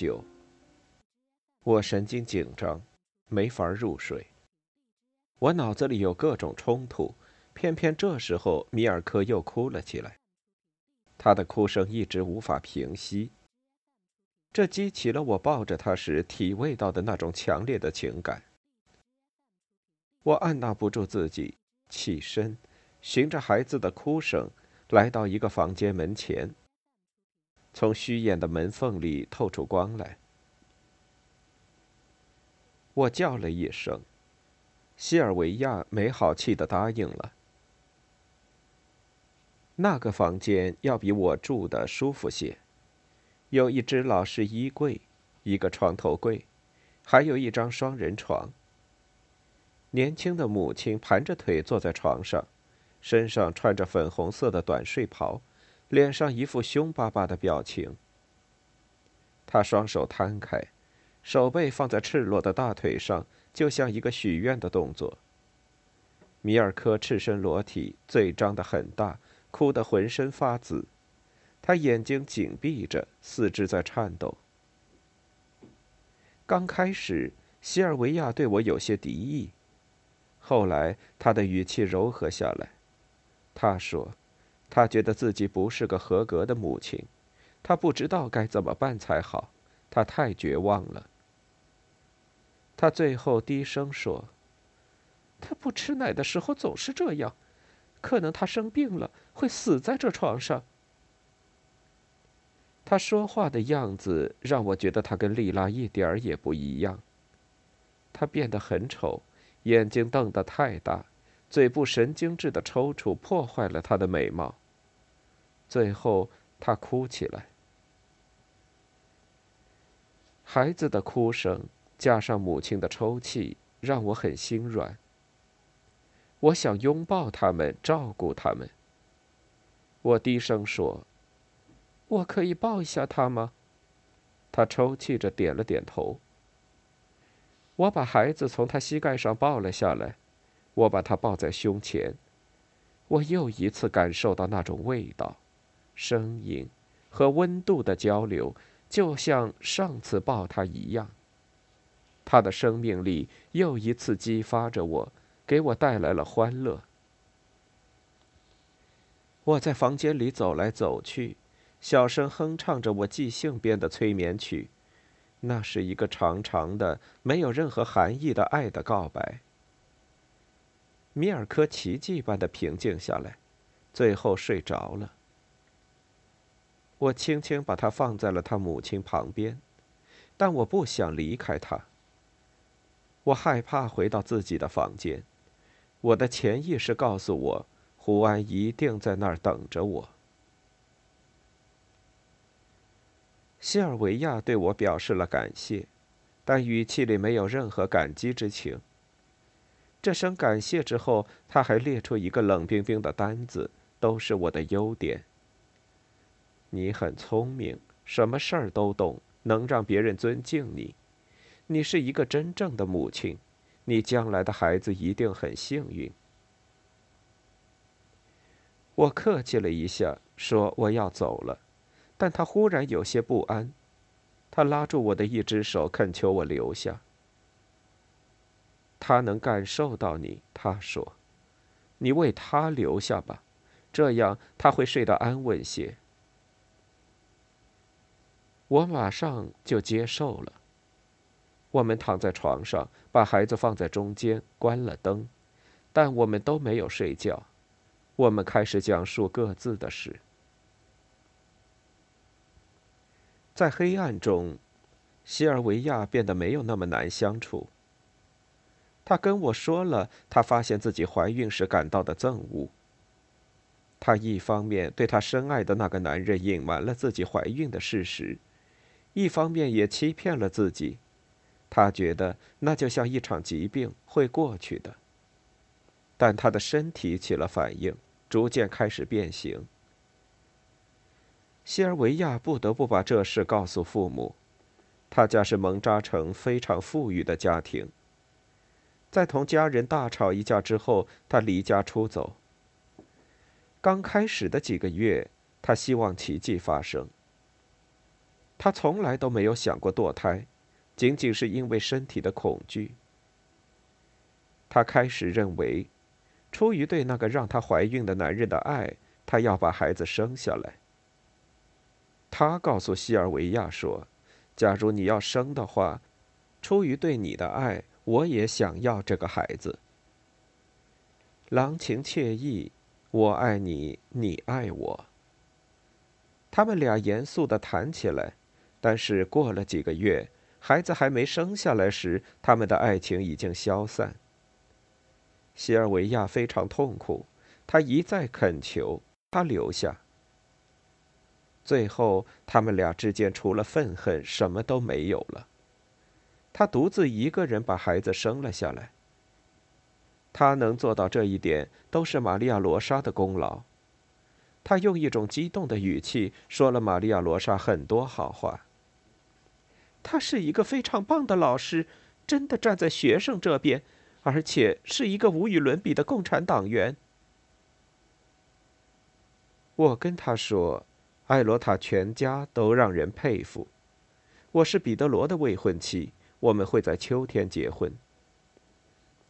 九，我神经紧张，没法入睡。我脑子里有各种冲突，偏偏这时候米尔科又哭了起来。他的哭声一直无法平息，这激起了我抱着他时体味到的那种强烈的情感。我按捺不住自己，起身，循着孩子的哭声，来到一个房间门前。从虚掩的门缝里透出光来，我叫了一声，西尔维亚没好气的答应了。那个房间要比我住的舒服些，有一只老式衣柜，一个床头柜，还有一张双人床。年轻的母亲盘着腿坐在床上，身上穿着粉红色的短睡袍。脸上一副凶巴巴的表情。他双手摊开，手背放在赤裸的大腿上，就像一个许愿的动作。米尔科赤身裸体，嘴张得很大，哭得浑身发紫。他眼睛紧闭着，四肢在颤抖。刚开始，西尔维亚对我有些敌意，后来他的语气柔和下来。他说。他觉得自己不是个合格的母亲，他不知道该怎么办才好，他太绝望了。他最后低声说：“他不吃奶的时候总是这样，可能他生病了，会死在这床上。”他说话的样子让我觉得他跟丽拉一点儿也不一样。他变得很丑，眼睛瞪得太大，嘴部神经质的抽搐破坏了他的美貌。最后，他哭起来。孩子的哭声加上母亲的抽泣，让我很心软。我想拥抱他们，照顾他们。我低声说：“我可以抱一下他吗？”他抽泣着点了点头。我把孩子从他膝盖上抱了下来，我把他抱在胸前。我又一次感受到那种味道。声音和温度的交流，就像上次抱他一样。他的生命力又一次激发着我，给我带来了欢乐。我在房间里走来走去，小声哼唱着我即兴编的催眠曲，那是一个长长的、没有任何含义的爱的告白。米尔科奇迹般的平静下来，最后睡着了。我轻轻把他放在了他母亲旁边，但我不想离开他。我害怕回到自己的房间，我的潜意识告诉我，胡安一定在那儿等着我。西尔维亚对我表示了感谢，但语气里没有任何感激之情。这声感谢之后，他还列出一个冷冰冰的单子，都是我的优点。你很聪明，什么事儿都懂，能让别人尊敬你。你是一个真正的母亲，你将来的孩子一定很幸运。我客气了一下，说我要走了，但他忽然有些不安，他拉住我的一只手，恳求我留下。他能感受到你，他说：“你为他留下吧，这样他会睡得安稳些。”我马上就接受了。我们躺在床上，把孩子放在中间，关了灯，但我们都没有睡觉。我们开始讲述各自的事。在黑暗中，西尔维亚变得没有那么难相处。她跟我说了她发现自己怀孕时感到的憎恶。她一方面对她深爱的那个男人隐瞒了自己怀孕的事实，一方面也欺骗了自己。他觉得那就像一场疾病，会过去的。但他的身体起了反应，逐渐开始变形。西尔维亚不得不把这事告诉父母。他家是蒙扎城非常富裕的家庭。在同家人大吵一架之后，他离家出走。刚开始的几个月，他希望奇迹发生。他从来都没有想过堕胎，仅仅是因为身体的恐惧。他开始认为，出于对那个让她怀孕的男人的爱，他要把孩子生下来。他告诉西尔维亚说：“假如你要生的话，出于对你的爱，我也想要这个孩子。”郎情妾意，我爱你，你爱我。他们俩严肃的谈起来，但是过了几个月，孩子还没生下来时，他们的爱情已经消散。西尔维亚非常痛苦，他一再恳求他留下。最后，他们俩之间除了愤恨，什么都没有了。他独自一个人把孩子生了下来。他能做到这一点，都是玛利亚·罗莎的功劳。他用一种激动的语气说了玛利亚·罗莎很多好话。他是一个非常棒的老师，真的站在学生这边，而且是一个无与伦比的共产党员。我跟他说。艾罗塔全家都让人佩服。我是彼得罗的未婚妻，我们会在秋天结婚。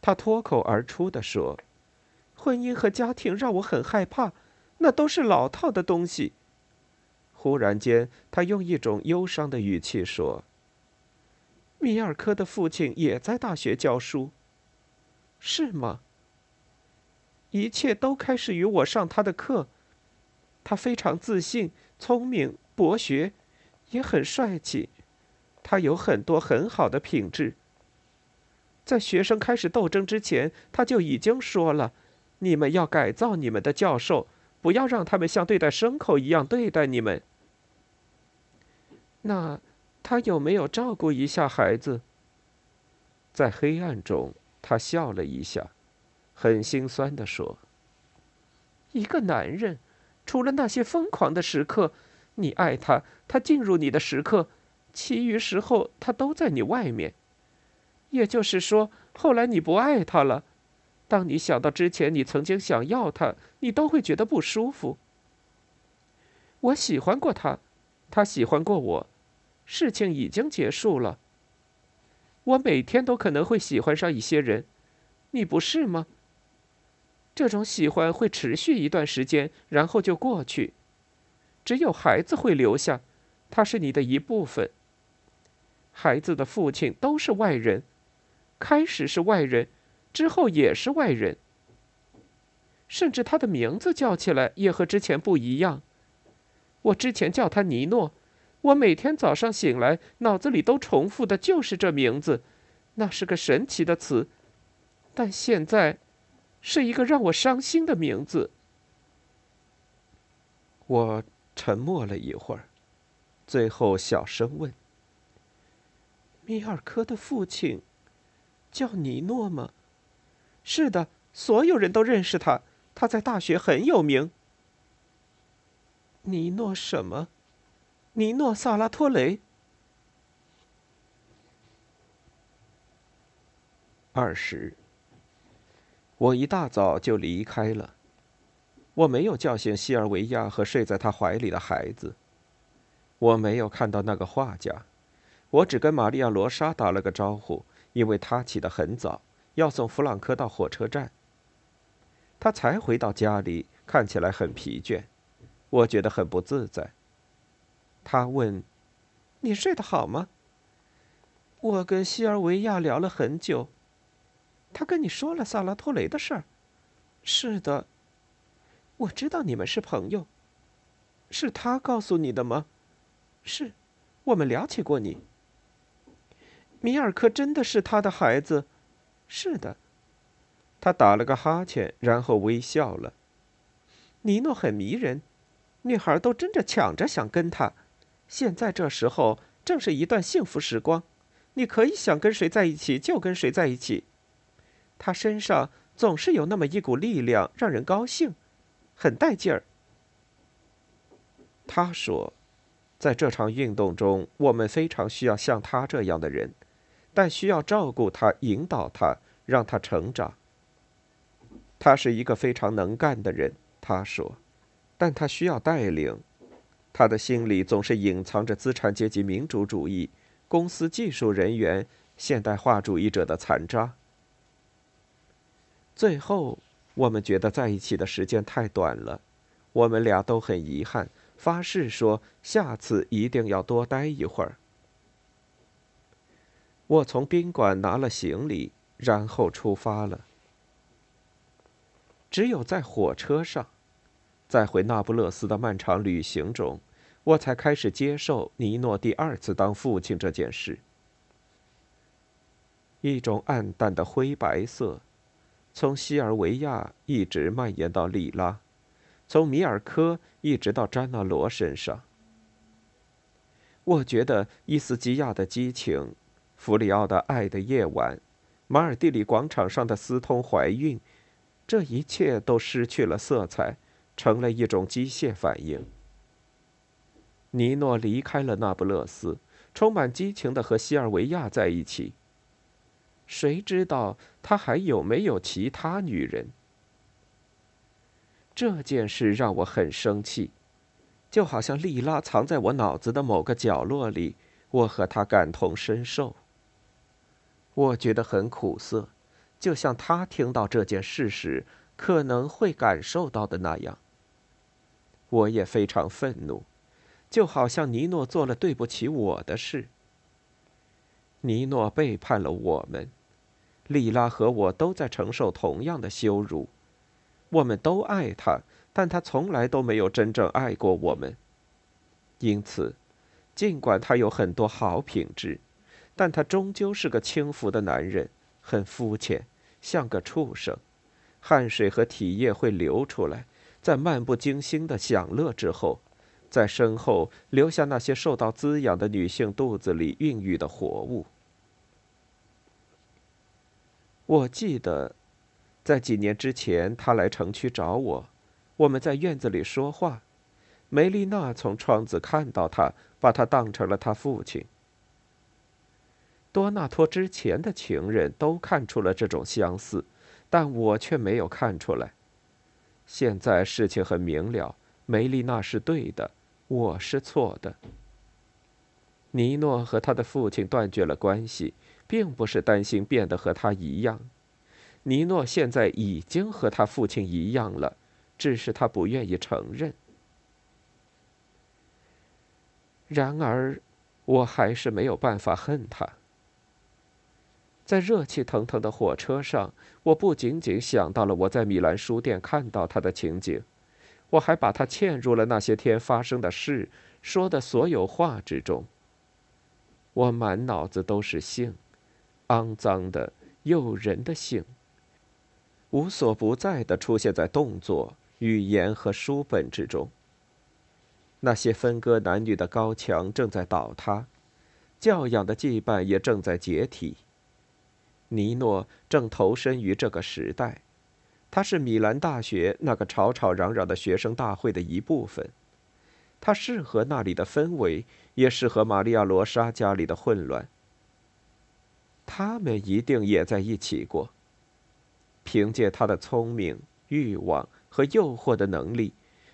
他脱口而出的说：“婚姻和家庭让我很害怕，那都是老套的东西。”忽然间，他用一种忧伤的语气说：“米尔科的父亲也在大学教书，是吗？一切都开始于我上他的课。他非常自信。”聪明、博学，也很帅气。他有很多很好的品质。在学生开始斗争之前，他就已经说了：“你们要改造你们的教授，不要让他们像对待牲口一样对待你们。”那他有没有照顾一下孩子？在黑暗中，他笑了一下，很心酸的说：“一个男人。”除了那些疯狂的时刻，你爱他，他进入你的时刻，其余时候他都在你外面。也就是说，后来你不爱他了。当你想到之前你曾经想要他，你都会觉得不舒服。我喜欢过他，他喜欢过我，事情已经结束了。我每天都可能会喜欢上一些人，你不是吗？这种喜欢会持续一段时间，然后就过去。只有孩子会留下，他是你的一部分。孩子的父亲都是外人，开始是外人，之后也是外人。甚至他的名字叫起来也和之前不一样。我之前叫他尼诺，我每天早上醒来脑子里都重复的就是这名字，那是个神奇的词。但现在。是一个让我伤心的名字。我沉默了一会儿，最后小声问：“米尔科的父亲叫尼诺吗？”“是的，所有人都认识他，他在大学很有名。”“尼诺什么？尼诺·萨拉托雷。”二十。我一大早就离开了。我没有叫醒西尔维亚和睡在他怀里的孩子。我没有看到那个画家。我只跟玛利亚·罗莎打了个招呼，因为她起得很早，要送弗朗科到火车站。他才回到家里，看起来很疲倦，我觉得很不自在。他问：“你睡得好吗？”我跟西尔维亚聊了很久。他跟你说了萨拉托雷的事儿，是的，我知道你们是朋友。是他告诉你的吗？是，我们聊起过你。米尔科真的是他的孩子？是的。他打了个哈欠，然后微笑了。尼诺很迷人，女孩都争着抢着想跟他。现在这时候正是一段幸福时光，你可以想跟谁在一起就跟谁在一起。他身上总是有那么一股力量，让人高兴，很带劲儿。他说，在这场运动中，我们非常需要像他这样的人，但需要照顾他，引导他，让他成长。他是一个非常能干的人，他说，但他需要带领。他的心里总是隐藏着资产阶级民主主义、公司技术人员、现代化主义者的残渣。最后，我们觉得在一起的时间太短了，我们俩都很遗憾，发誓说下次一定要多待一会儿。我从宾馆拿了行李，然后出发了。只有在火车上，在回那不勒斯的漫长旅行中，我才开始接受尼诺第二次当父亲这件事。一种暗淡的灰白色，从西尔维亚一直蔓延到里拉，从米尔科一直到詹纳罗身上。我觉得伊斯基亚的激情，弗里奥的爱的夜晚，马尔蒂里广场上的私通怀孕。这一切都失去了色彩，成了一种机械反应。尼诺离开了那不勒斯，充满激情的和西尔维亚在一起。谁知道他还有没有其他女人？这件事让我很生气，就好像莉拉藏在我脑子的某个角落里，我和她感同身受。我觉得很苦涩。就像他听到这件事时可能会感受到的那样，我也非常愤怒，就好像尼诺做了对不起我的事。尼诺背叛了我们，莉拉和我都在承受同样的羞辱。我们都爱他，但他从来都没有真正爱过我们。因此，尽管他有很多好品质，但他终究是个轻浮的男人，很肤浅。像个畜生，汗水和体液会流出来，在漫不经心的享乐之后，在身后留下那些受到滋养的女性肚子里孕育的活物。我记得，在几年之前，他来城区找我，我们在院子里说话，梅丽娜从窗子看到他，把他当成了他父亲。多纳托之前的情人都看出了这种相似，但我却没有看出来。现在事情很明了，梅丽娜是对的，我是错的。尼诺和他的父亲断绝了关系，并不是担心变得和他一样。尼诺现在已经和他父亲一样了，只是他不愿意承认。然而，我还是没有办法恨他。在热气腾腾的火车上，我不仅仅想到了我在米兰书店看到他的情景，我还把他嵌入了那些天发生的事、说的所有话之中。我满脑子都是性，肮脏的、诱人的性，无所不在的出现在动作、语言和书本之中。那些分割男女的高墙正在倒塌，教养的羁绊也正在解体。尼诺正投身于这个时代，他是米兰大学那个吵吵嚷嚷的学生大会的一部分，他适合那里的氛围，也适合玛利亚罗莎家里的混乱。他们一定也在一起过。凭借他的聪明、欲望和诱惑的能力，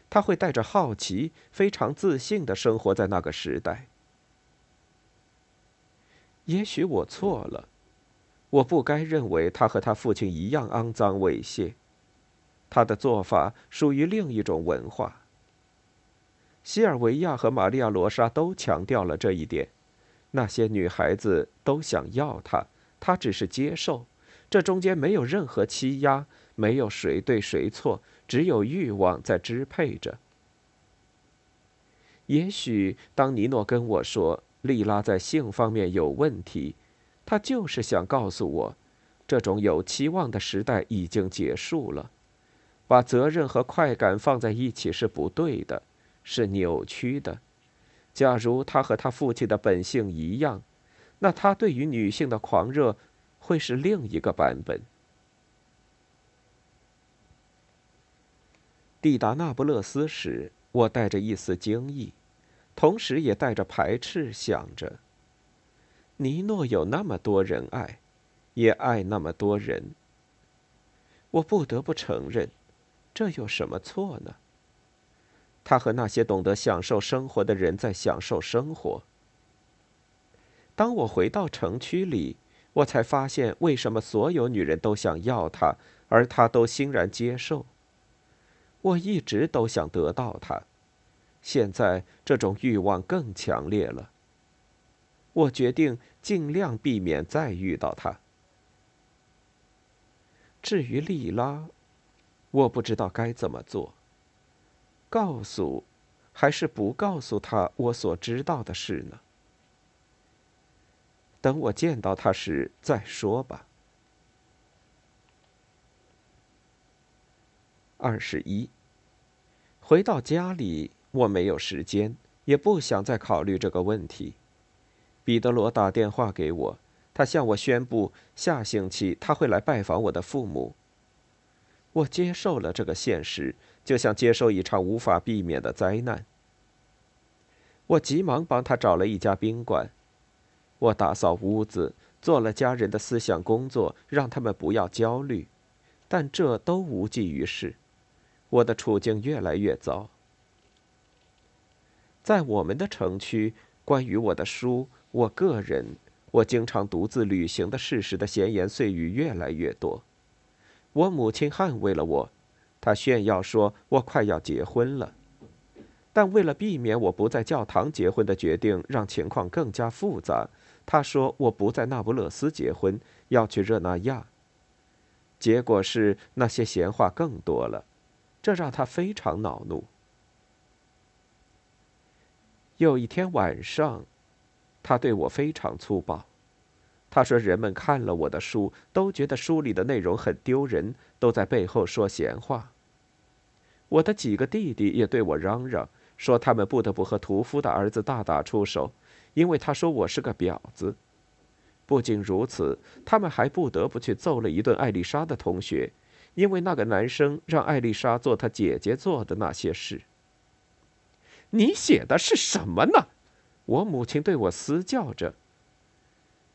他会带着好奇、非常自信的生活在那个时代。也许我错了。我不该认为他和他父亲一样肮脏猥亵，他的做法属于另一种文化。西尔维亚和玛利亚罗莎都强调了这一点，那些女孩子都想要他，他只是接受，这中间没有任何欺压，没有谁对谁错，只有欲望在支配着。也许当尼诺跟我说莉拉在性方面有问题，他就是想告诉我，这种有期望的时代已经结束了。把责任和快感放在一起是不对的，是扭曲的。假如他和他父亲的本性一样，那他对于女性的狂热会是另一个版本。抵达那不勒斯时，我带着一丝惊异，同时也带着排斥，想着：尼诺有那么多人爱，也爱那么多人。我不得不承认。这有什么错呢？他和那些懂得享受生活的人在享受生活。当我回到城区里，我才发现为什么所有女人都想要他，而他都欣然接受。我一直都想得到他，现在这种欲望更强烈了。我决定尽量避免再遇到他。至于莉拉。我不知道该怎么做。告诉，还是不告诉他我所知道的事呢？等我见到他时再说吧。二十一。回到家里，我没有时间，也不想再考虑这个问题。彼得罗打电话给我，他向我宣布，下星期他会来拜访我的父母。我接受了这个现实，就像接受一场无法避免的灾难。我急忙帮他找了一家宾馆，我打扫屋子，做了家人的思想工作，让他们不要焦虑，但这都无济于事。我的处境越来越糟。在我们的城区，关于我的书、我个人、我经常独自旅行的事实的闲言碎语越来越多。我母亲捍卫了我，她炫耀说我快要结婚了，但为了避免我不在教堂结婚的决定让情况更加复杂，她说我不在那不勒斯结婚，要去热那亚。结果是那些闲话更多了，这让她非常恼怒。有一天晚上，他对我非常粗暴。他说：“人们看了我的书，都觉得书里的内容很丢人，都在背后说闲话。我的几个弟弟也对我嚷嚷，说他们不得不和屠夫的儿子大打出手，因为他说我是个婊子。不仅如此，他们还不得不去揍了一顿艾丽莎的同学，因为那个男生让艾丽莎做他姐姐做的那些事。你写的是什么呢？我母亲对我嘶叫着。”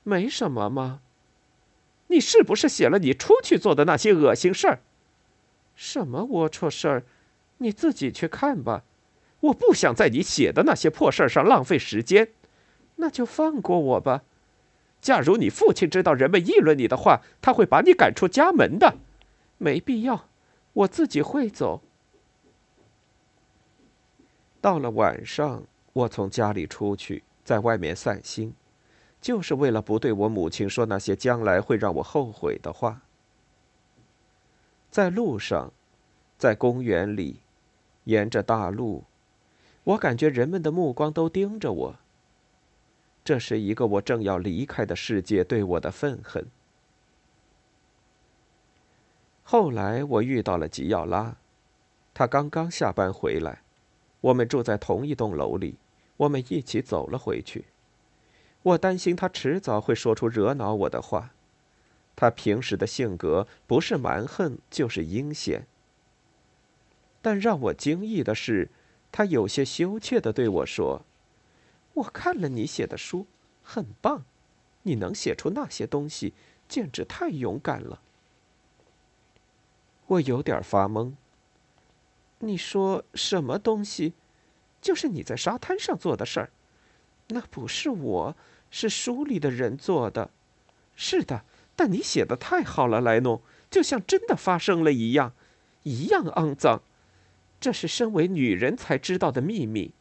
没什么吗？你是不是写了你出去做的那些恶心事儿？什么龌龊事儿？你自己去看吧。我不想在你写的那些破事儿上浪费时间。那就放过我吧。假如你父亲知道人们议论你的话，他会把你赶出家门的。没必要，我自己会走。到了晚上，我从家里出去，在外面散心。就是为了不对我母亲说那些将来会让我后悔的话。在路上，在公园里，沿着大路，我感觉人们的目光都盯着我。这是一个我正要离开的世界对我的愤恨。后来我遇到了吉奥拉，他刚刚下班回来，我们住在同一栋楼里，我们一起走了回去。我担心他迟早会说出惹恼我的话。他平时的性格不是蛮横就是阴险。但让我惊异的是，他有些羞怯的对我说：“我看了你写的书，很棒，你能写出那些东西，简直太勇敢了。”我有点发懵。你说什么东西？就是你在沙滩上做的事儿。那不是我。是书里的人做的，是的，但你写的太好了，莱农，就像真的发生了一样，一样肮脏。这是身为女人才知道的秘密。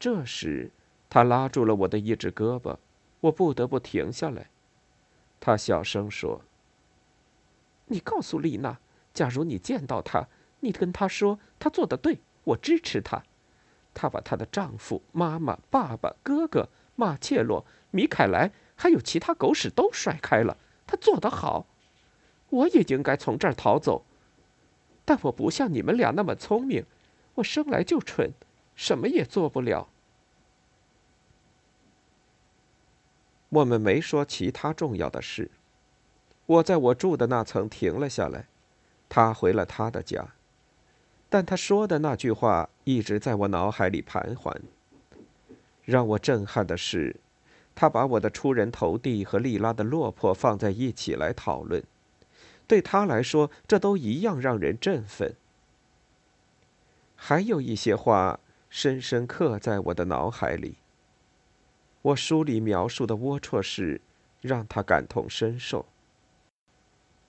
这时，他拉住了我的一只胳膊，我不得不停下来。他小声说：“你告诉丽娜，假如你见到她，你跟他说她做的对，我支持她。她把她的丈夫、妈妈、爸爸、哥哥、马切洛、米凯莱，还有其他狗屎都甩开了。她做得好，我也应该从这儿逃走。但我不像你们俩那么聪明，我生来就蠢，什么也做不了。我们没说其他重要的事。我在我住的那层停了下来，他回了他的家，但他说的那句话一直在我脑海里盘桓。让我震撼的是，他把我的出人头地和莉拉的落魄放在一起来讨论，对他来说，这都一样让人振奋。还有一些话深深刻在我的脑海里。我书里描述的龌龊事，让他感同身受。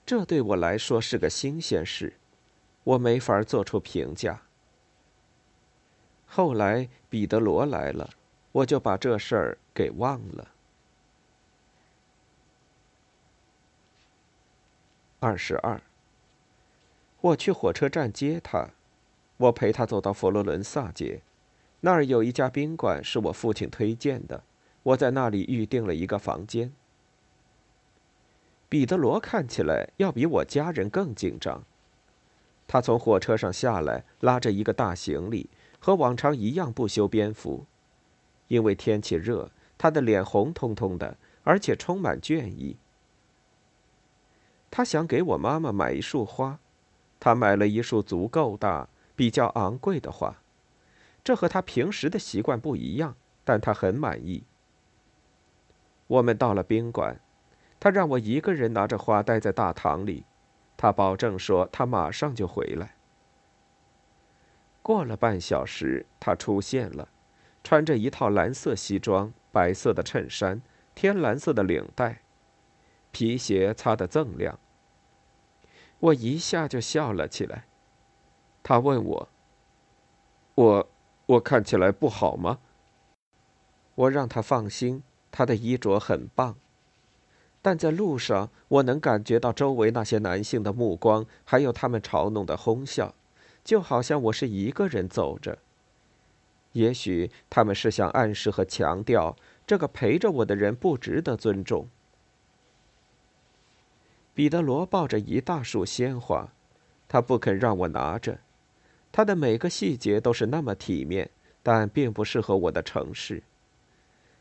这对我来说是个新鲜事，我没法做出评价。后来彼得罗来了，我就把这事儿给忘了。二十二，我去火车站接他，我陪他走到佛罗伦萨街，那儿有一家宾馆是我父亲推荐的。我在那里预定了一个房间。彼得罗看起来要比我家人更紧张。他从火车上下来，拉着一个大行李，和往常一样不修边幅。因为天气热，他的脸红彤彤的，而且充满倦意。他想给我妈妈买一束花，他买了一束足够大、比较昂贵的花。这和他平时的习惯不一样，但他很满意。我们到了宾馆，他让我一个人拿着花待在大堂里，他保证说他马上就回来。过了半小时，他出现了，穿着一套蓝色西装、白色的衬衫、天蓝色的领带，皮鞋擦得锃亮。我一下就笑了起来。他问我：“我，我看起来不好吗？”我让他放心。他的衣着很棒，但在路上，我能感觉到周围那些男性的目光，还有他们嘲弄的哄笑，就好像我是一个人走着。也许他们是想暗示和强调，这个陪着我的人不值得尊重。彼得罗抱着一大束鲜花，他不肯让我拿着，他的每个细节都是那么体面，但并不适合我的城市。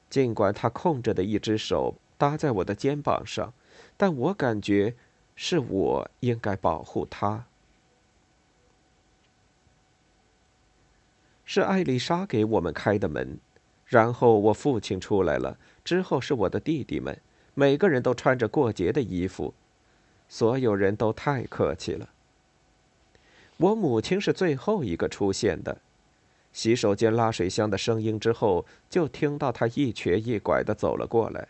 尽管他空着的一只手搭在我的肩膀上，但我感觉是我应该保护他。是艾丽莎给我们开的门，然后我父亲出来了，之后是我的弟弟们，每个人都穿着过节的衣服，所有人都太客气了。我母亲是最后一个出现的。洗手间拉水箱的声音之后，就听到她一瘸一拐的走了过来。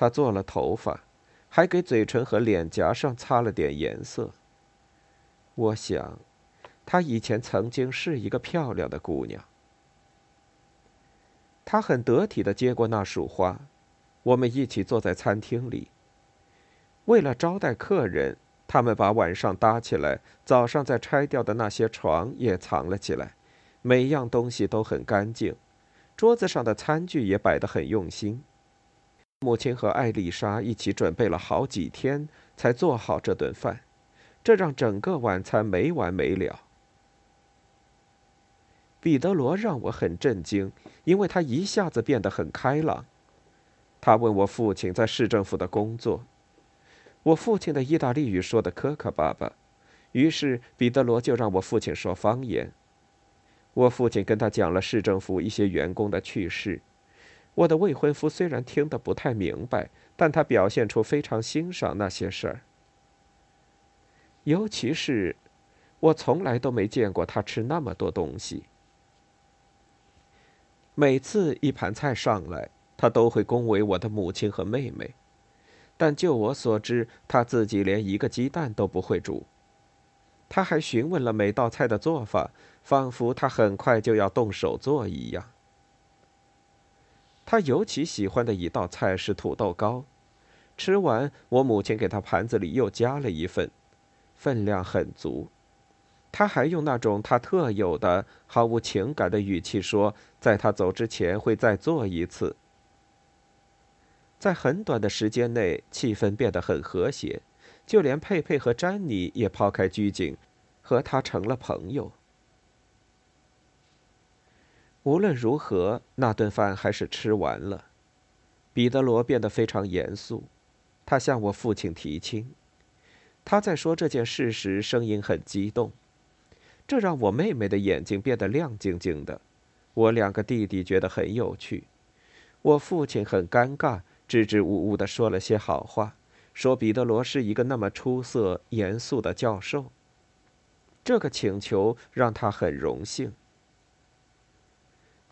他做了头发，还给嘴唇和脸颊上擦了点颜色。我想，她以前曾经是一个漂亮的姑娘。她很得体的接过那束花，我们一起坐在餐厅里。为了招待客人，他们把晚上搭起来、早上再拆掉的那些床也藏了起来。每样东西都很干净，桌子上的餐具也摆得很用心。母亲和艾丽莎一起准备了好几天才做好这顿饭，这让整个晚餐没完没了。彼得罗让我很震惊，因为他一下子变得很开朗。他问我父亲在市政府的工作，我父亲的意大利语说的磕磕巴巴，于是彼得罗就让我父亲说方言。我父亲跟他讲了市政府一些员工的趣事。我的未婚夫虽然听得不太明白，但他表现出非常欣赏那些事儿。尤其是，我从来都没见过他吃那么多东西。每次一盘菜上来，他都会恭维我的母亲和妹妹，但就我所知，他自己连一个鸡蛋都不会煮。他还询问了每道菜的做法，仿佛他很快就要动手做一样。他尤其喜欢的一道菜是土豆糕，吃完，我母亲给他盘子里又加了一份，分量很足。他还用那种他特有的、毫无情感的语气说：“在他走之前会再做一次。”在很短的时间内，气氛变得很和谐，就连佩佩和詹妮也抛开拘谨，和他成了朋友。无论如何，那顿饭还是吃完了。彼得罗变得非常严肃，他向我父亲提亲。他在说这件事时，声音很激动，这让我妹妹的眼睛变得亮晶晶的。我两个弟弟觉得很有趣。我父亲很尴尬，支支吾吾地说了些好话，说彼得罗是一个那么出色、严肃的教授。这个请求让他很荣幸。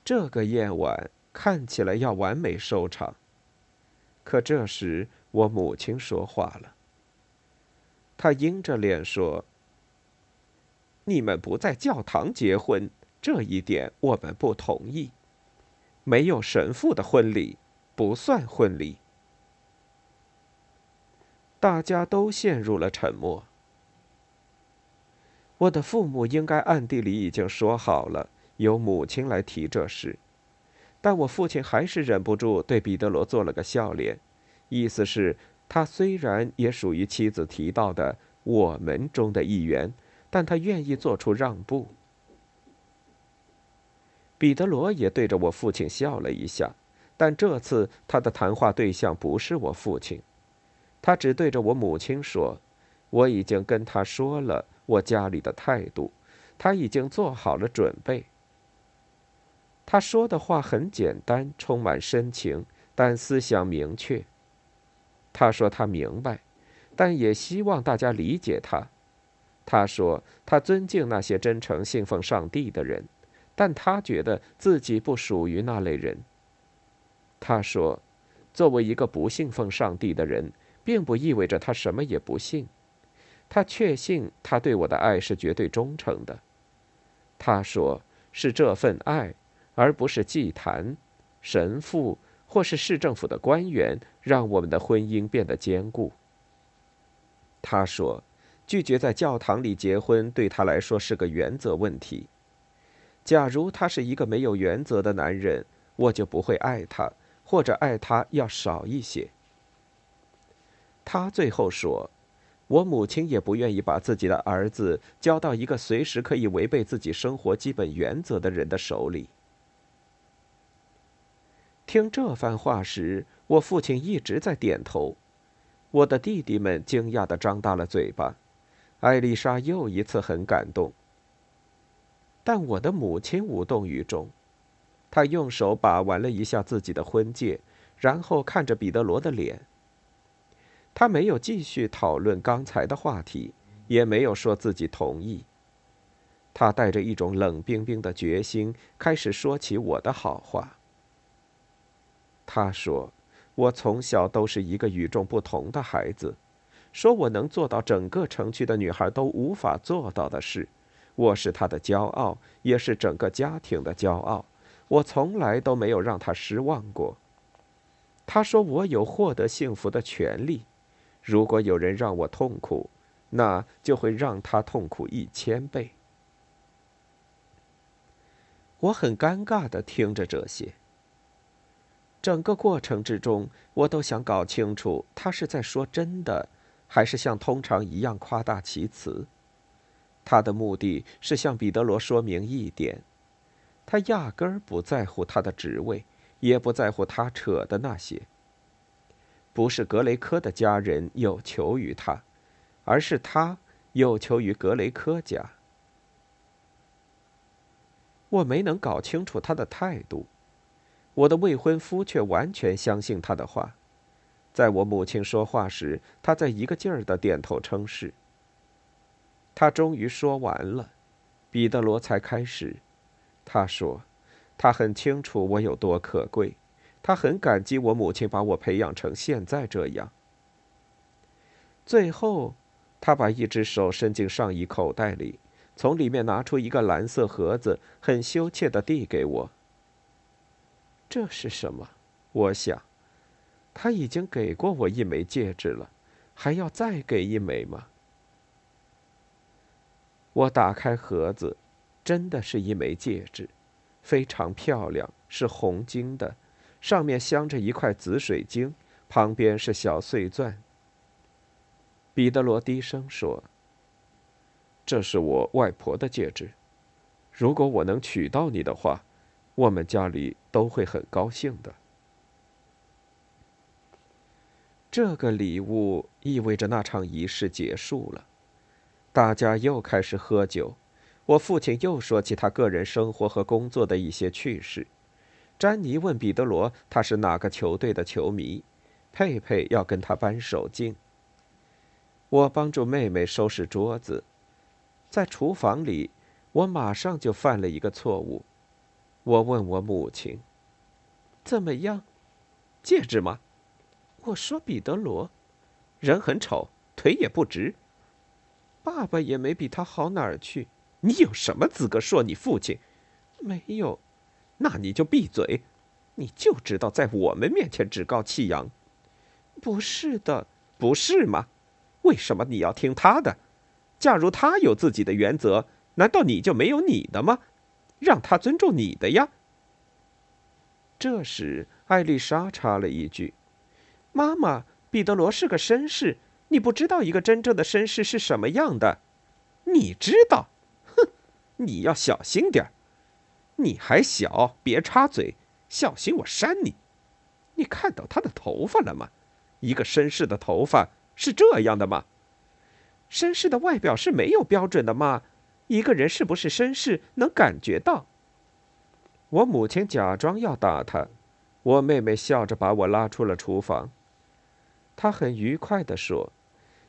这个夜晚看起来要完美收场。可这时，我母亲说话了。他阴着脸说：“你们不在教堂结婚，这一点我们不同意。没有神父的婚礼不算婚礼。”大家都陷入了沉默。我的父母应该暗地里已经说好了，由母亲来提这事，但我父亲还是忍不住对彼得罗做了个笑脸，意思是。他虽然也属于妻子提到的“我们”中的一员，但他愿意做出让步。彼得罗也对着我父亲笑了一下，但这次他的谈话对象不是我父亲，他只对着我母亲说：“我已经跟他说了我家里的态度，他已经做好了准备。”他说的话很简单，充满深情，但思想明确。他说他明白，但也希望大家理解他。他说他尊敬那些真诚信奉上帝的人，但他觉得自己不属于那类人。他说，作为一个不信奉上帝的人，并不意味着他什么也不信。他确信他对我的爱是绝对忠诚的。他说是这份爱，而不是祭坛、神父。或是市政府的官员让我们的婚姻变得坚固。他说，拒绝在教堂里结婚对他来说是个原则问题。假如他是一个没有原则的男人，我就不会爱他，或者爱他要少一些。他最后说，我母亲也不愿意把自己的儿子交到一个随时可以违背自己生活基本原则的人的手里。听这番话时，我父亲一直在点头。我的弟弟们惊讶的张大了嘴巴。艾丽莎又一次很感动，但我的母亲无动于衷。她用手把玩了一下自己的婚戒，然后看着彼得罗的脸。她没有继续讨论刚才的话题，也没有说自己同意。她带着一种冷冰冰的决心，开始说起我的好话。他说：“我从小都是一个与众不同的孩子，说我能做到整个城区的女孩都无法做到的事。我是他的骄傲，也是整个家庭的骄傲。我从来都没有让他失望过。”他说：“我有获得幸福的权利。如果有人让我痛苦，那就会让他痛苦一千倍。”我很尴尬的听着这些。整个过程之中，我都想搞清楚他是在说真的，还是像通常一样夸大其词。他的目的是向彼得罗说明一点：他压根儿不在乎他的职位，也不在乎他扯的那些。不是格雷科的家人有求于他，而是他有求于格雷科家。我没能搞清楚他的态度。我的未婚夫却完全相信他的话，在我母亲说话时，他在一个劲儿的点头称是。他终于说完了，彼得罗才开始。他说：“他很清楚我有多可贵，他很感激我母亲把我培养成现在这样。”最后，他把一只手伸进上衣口袋里，从里面拿出一个蓝色盒子，很羞怯的递给我。这是什么？我想，他已经给过我一枚戒指了，还要再给一枚吗？我打开盒子，真的是一枚戒指，非常漂亮，是红金的，上面镶着一块紫水晶，旁边是小碎钻。彼得罗低声说：“这是我外婆的戒指，如果我能娶到你的话，我们家里都会很高兴的。”这个礼物意味着那场仪式结束了。大家又开始喝酒，我父亲又说起他个人生活和工作的一些趣事。詹妮问彼得罗他是哪个球队的球迷，佩佩要跟他扳手镜。我帮助妹妹收拾桌子，在厨房里，我马上就犯了一个错误。我问我母亲：“怎么样，戒指吗？”我说：“彼得罗，人很丑，腿也不直。”爸爸也没比他好哪儿去。你有什么资格说你父亲？没有，那你就闭嘴。你就知道在我们面前趾高气扬。不是的，不是吗？为什么你要听他的？假如他有自己的原则，难道你就没有你的吗？让他尊重你的呀。这时，艾丽莎插了一句：“妈妈，彼得罗是个绅士。”你不知道一个真正的绅士是什么样的，你知道？哼，你要小心点你还小，别插嘴，小心我扇你。你看到他的头发了吗？一个绅士的头发是这样的吗？绅士的外表是没有标准的吗？一个人是不是绅士能感觉到？我母亲假装要打他，我妹妹笑着把我拉出了厨房。她很愉快地说。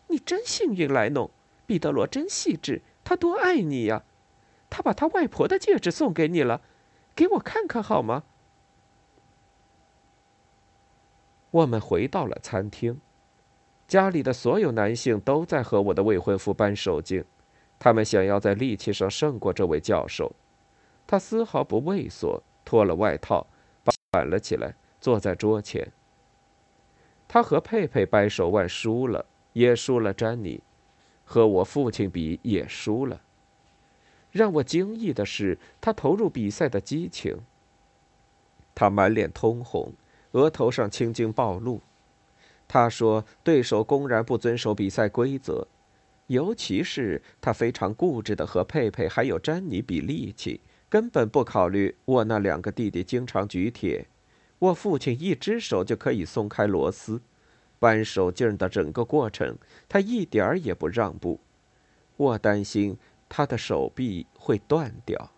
你真幸运，莱农，彼得罗真细致，他多爱你呀！他把他外婆的戒指送给你了，给我看看好吗？我们回到了餐厅，家里的所有男性都在和我的未婚夫扳手劲，他们想要在力气上胜过这位教授。他丝毫不畏缩，脱了外套，反了起来，坐在桌前。他和佩佩掰手腕输了。也输了，詹妮，和我父亲比也输了。让我惊异的是，他投入比赛的激情。他满脸通红，额头上青筋暴露。他说：“对手公然不遵守比赛规则，尤其是他非常固执的和佩佩还有詹妮比力气，根本不考虑我那两个弟弟经常举铁，我父亲一只手就可以松开螺丝。”扳手劲的整个过程，他一点儿也不让步。我担心他的手臂会断掉。